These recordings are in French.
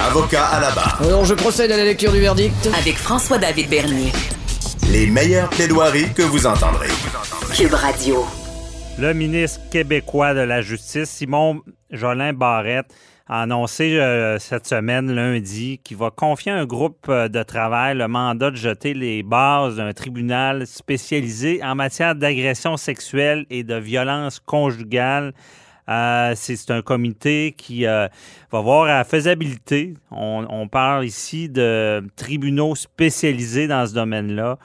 Avocat à la barre. Alors je procède à la lecture du verdict. Avec François-David Bernier. Les meilleures plaidoiries que vous entendrez. Cube Radio. Le ministre québécois de la Justice, Simon Jolin Barrette, a annoncé euh, cette semaine, lundi, qu'il va confier à un groupe euh, de travail le mandat de jeter les bases d'un tribunal spécialisé en matière d'agression sexuelle et de violence conjugale. Euh, c'est un comité qui euh, va voir la faisabilité. On, parle ici de tribunaux spécialisés dans ce domaine-là.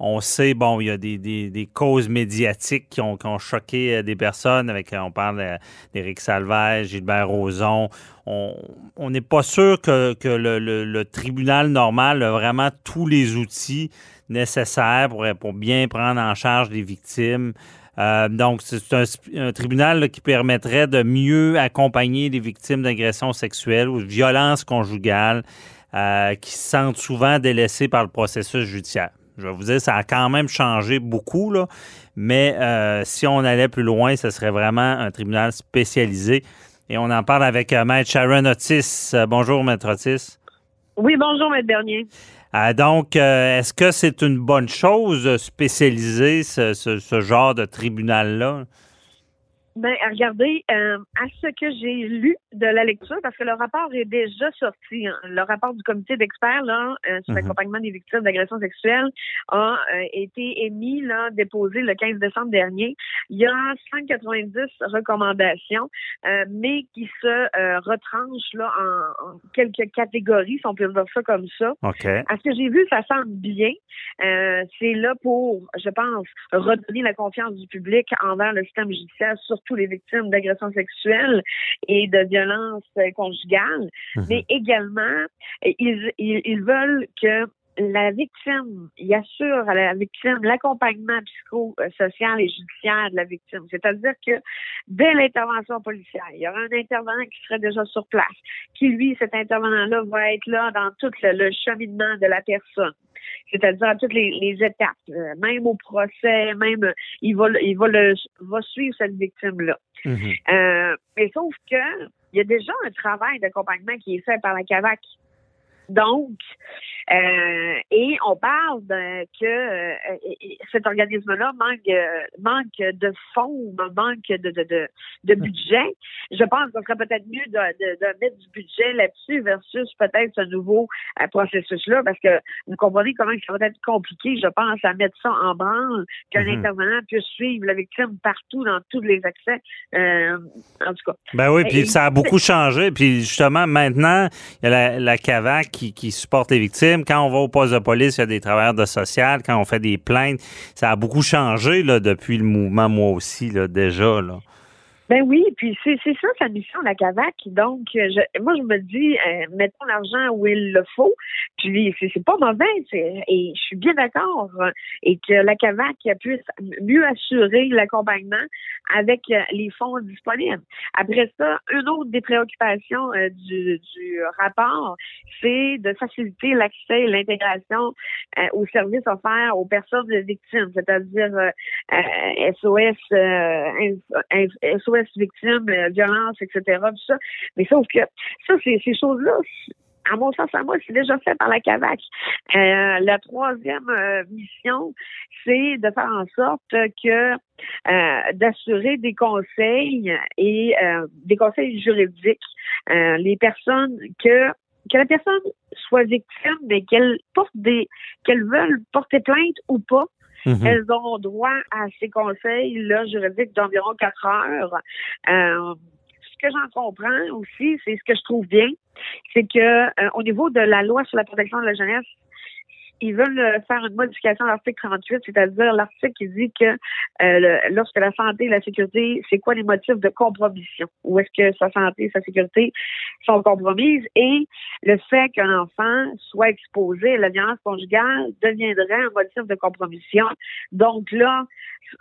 On sait, bon, il y a des, causes médiatiques qui ont, choqué des personnes. Avec, on parle d'Éric Salvage, Gilbert Rozon. On n'est pas sûr que, le, tribunal normal a vraiment tous les outils nécessaires pour bien prendre en charge les victimes. Euh, donc, c'est un, un, tribunal qui permettrait de mieux accompagner les victimes d'agressions sexuelles ou de violences conjugales euh, qui se sentent souvent délaissées par le processus judiciaire. Je vais vous dire, ça a quand même changé beaucoup, là, mais euh, si on allait plus loin, ce serait vraiment un tribunal spécialisé. Et on en parle avec Maître Sharon Otis. bonjour, Maître Otis. Oui, bonjour, Maître Bernier. Euh, donc, euh, est-ce que c'est une bonne chose de spécialiser ce genre de tribunal-là? Ben, regardez, euh, à ce que j'ai lu de la lecture, parce que le rapport est déjà sorti, hein, le rapport du comité d'experts là euh, sur mm -hmm. l'accompagnement des victimes d'agressions sexuelles a euh, été émis, là, déposé le 15 décembre dernier. Il y a 190 recommandations, euh, mais qui se retranchent là en, en, quelques catégories, si on peut dire ça comme ça. Okay. À ce que j'ai vu, ça semble bien. C'est là pour, je pense, redonner la confiance du public envers le système judiciaire, surtout les victimes d'agressions sexuelles et de violences conjugales, mmh. mais également, ils, ils, ils veulent que la victime, il assure à la victime l'accompagnement psychosocial et judiciaire de la victime. C'est-à-dire que dès l'intervention policière, il y aura un intervenant qui serait déjà sur place, qui, lui, cet intervenant-là, va être là dans tout le, le cheminement de la personne c'est-à-dire à toutes les, les étapes, euh, même au procès, même il va il va le va suivre cette victime là. Mm -hmm. euh, mais sauf que il y a déjà un travail d'accompagnement qui est fait par la CAVAC. Donc, euh, et on parle de, que euh, cet organisme-là manque manque de fonds, manque de, de, de, de budget. Je pense qu'on serait peut-être mieux de, mettre du budget là-dessus versus peut-être ce nouveau euh, processus-là, parce que vous comprenez comment ça va être compliqué, je pense, à mettre ça en branle, qu'un mm -hmm. intervenant puisse suivre la victime partout dans tous les accès. Euh, en tout cas. Ben oui, puis ça a beaucoup changé. Puis justement, maintenant, il y a la, la CAVAC qui, qui supporte les victimes. Quand on va au poste de police, il y a des travailleurs de social. Quand on fait des plaintes, ça a beaucoup changé là, depuis le mouvement, moi aussi, là, déjà. Là. Ben oui, puis c'est c'est ça sa mission la CAVAC. Donc je, moi je me dis euh, mettons l'argent où il le faut. Puis c'est c'est pas mauvais et je suis bien d'accord et que la CAVAC puisse mieux assurer l'accompagnement avec euh, les fonds disponibles. Après ça, une autre des préoccupations euh, du, du rapport, c'est de faciliter l'accès et l'intégration euh, aux services offerts aux personnes victimes, c'est-à-dire SOS, SOS victimes, euh, violence, etc., tout ça. Mais sauf que ça, c'est ces choses-là, à mon sens, à moi, c'est déjà fait par la CAVAC. Euh, la troisième euh, mission, c'est de faire en sorte que euh, d'assurer des conseils et des conseils juridiques. les personnes que que la personne soit victime, mais qu'elle porte des qu'elle veulent porter plainte ou pas, Mm -hmm. Elles ont droit à ces conseils là, juridiques d'environ quatre heures. Euh, ce que j'en comprends aussi, c'est ce que je trouve bien, c'est que euh, au niveau de la loi sur la protection de la jeunesse, ils veulent euh, faire une modification de l'article 38, c'est-à-dire l'article qui dit que euh, le- lorsque la santé et la sécurité, c'est quoi les motifs de compromission? Ou est-ce que sa santé et sa sécurité sont compromises? Et le fait qu'un enfant soit exposé à la violence conjugale deviendrait un motif de compromission. Donc là,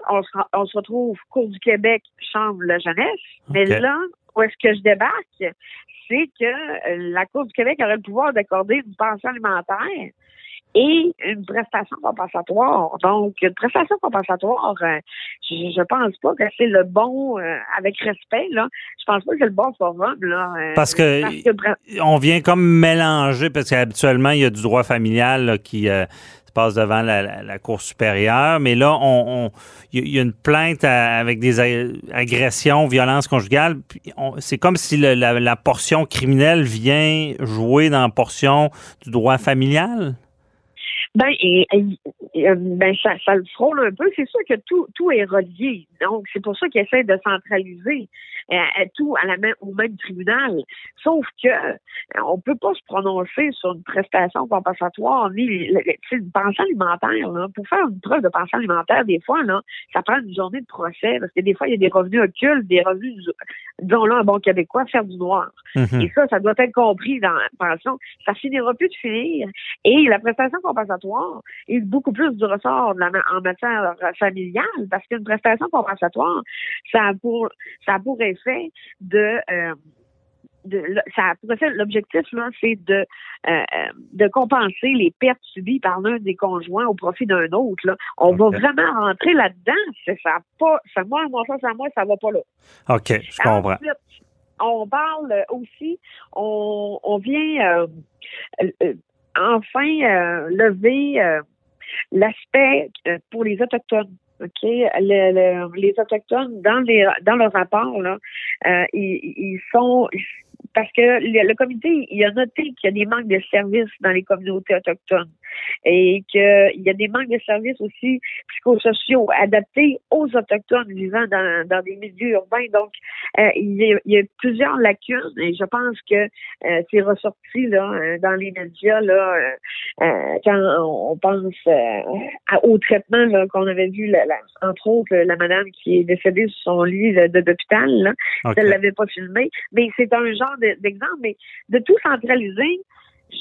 on se, on se retrouve Cour du Québec, Chambre de la jeunesse. Mais Ok. là, où est-ce que je débarque? C'est que euh, la Cour du Québec aurait le pouvoir d'accorder une pension alimentaire et une prestation compensatoire. Donc, une prestation compensatoire, euh, je, je pense pas que c'est le bon, euh, avec respect, là, je pense pas que c'est le bon forum, là. euh, Parce que- parce que pre- on vient comme mélanger, parce qu'habituellement, il y a du droit familial là, qui se passe devant la, la- la Cour supérieure, mais là, on, il y a- une plainte à- avec des agressions, violences conjugales. C'est comme si le- la, la portion criminelle vient jouer dans la portion du droit familial. Ben, et, euh, ben ça, ça le frôle un peu. C'est sûr que tout, tout est relié. Donc, c'est pour ça qu'ils essaient de centraliser euh, euh, tout à la même, au même tribunal. Sauf que euh, on peut pas se prononcer sur une prestation compensatoire ni une pension alimentaire. Là. Pour faire une preuve de pension alimentaire, des fois, là, ça prend une journée de procès parce que des fois, il y a des revenus occultes, des revenus, disons-là, un bon québécois, faire du noir. Mhm. Et ça, ça doit être compris dans la pension. Ça finira plus de finir. Et la prestation compensatoire est beaucoup plus du ressort de la ma- en matière familiale parce qu'une prestation compensatoire, ça a pour, ça a pour effet de, euh, de ça l'objectif, là, c'est de, euh, euh, de compenser les pertes subies par l'un des conjoints au profit d'un autre, là. On va vraiment rentrer là-dedans. C'est ça pas, ça, moi, moi, ça, ça, moi, ça va pas là. OK, je comprends. Ensuite, on parle aussi, on, on vient euh, euh, enfin euh, lever euh, l'aspect euh, pour les Autochtones. OK? Le- le- les Autochtones, dans les dans leur rapport, là, ils, ils sont parce que le, le comité, il a noté qu'il y a des manques de services dans les communautés autochtones et qu'il y a des manques de services aussi psychosociaux adaptés aux Autochtones vivant dans, dans des milieux urbains. Donc, euh, il, y a, il y a plusieurs lacunes et je pense que euh, c'est ressorti là, euh, dans les médias là, euh, quand on pense au traitement là, qu'on avait vu, la, la- entre autres, la madame qui est décédée sur son lit là, d'hôpital. là. OK. Elle l'avait pas filmé. Mais c'est un genre d'exemple. Mais de tout centraliser,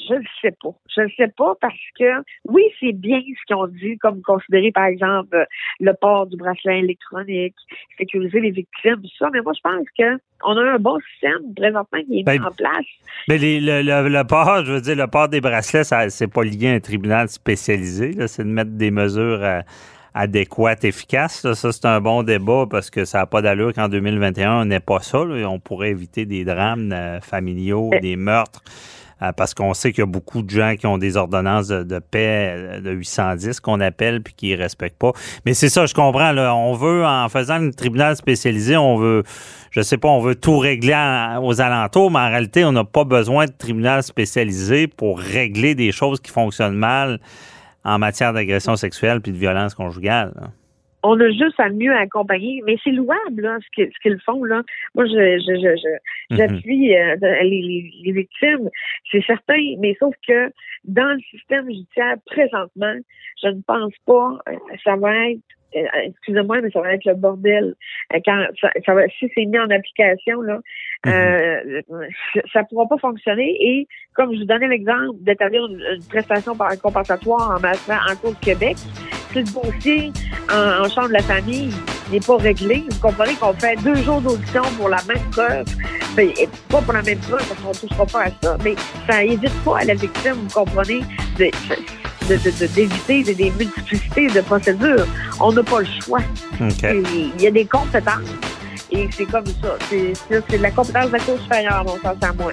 je ne sais pas. Je ne sais pas parce que oui, c'est bien ce qu'ils ont dit, comme considérer, par exemple, le port du bracelet électronique, sécuriser les victimes, tout ça. Mais moi, je pense que on a un bon système présentement qui est mis Ben, en place. Mais les- le, le- le port, je veux dire, le port des bracelets, ça, c'est pas lié à un tribunal spécialisé. là. C'est de mettre des mesures euh, adéquates, efficaces. là. Ça, c'est un bon débat parce que ça n'a pas d'allure qu'en 2021, on n'ait pas ça. là. On pourrait éviter des drames euh, familiaux, Euh. des meurtres. euh, parce qu'on sait qu'il y a beaucoup de gens qui ont des ordonnances de, de paix euh, de 810 qu'on appelle puis qui ne respectent pas. Mais c'est ça, je comprends. Là, on veut, en faisant un tribunal spécialisé, on veut, je sais pas, on veut tout régler à- aux alentours, mais en réalité, on n'a pas besoin de tribunal spécialisé pour régler des choses qui fonctionnent mal en matière d'agression sexuelle puis de violence conjugale. là. on a juste à mieux accompagner, mais c'est louable là, ce que- qu'ils font là. Moi, je, je, je, je- Mhm. j'appuie euh, les, les, les victimes, c'est certain, mais sauf que dans le système judiciaire présentement, je ne pense pas euh, ça va être excusez-moi, mais ça va être le bordel. Euh, Quand ça, ça va, si c'est mis en application, là, euh, ça ne pourra pas fonctionner. Et comme je vous donnais l'exemple d'établir une, une prestation par compensatoire en matière en cours de Québec, si le dossier en, en chambre de la famille n'est pas réglé, vous comprenez qu'on fait deux jours d'audition pour la même preuve. Et pas pour la même preuve, parce qu'on ne touchera pas à ça, mais ça évite pas à la victime, vous comprenez, de, de, de- de- d'éviter des, multiplicités de procédures. On n'a pas le choix. Il y a des compétences. Et c'est comme ça. C'est de la compétence de la Cour supérieure, mon sens à moi.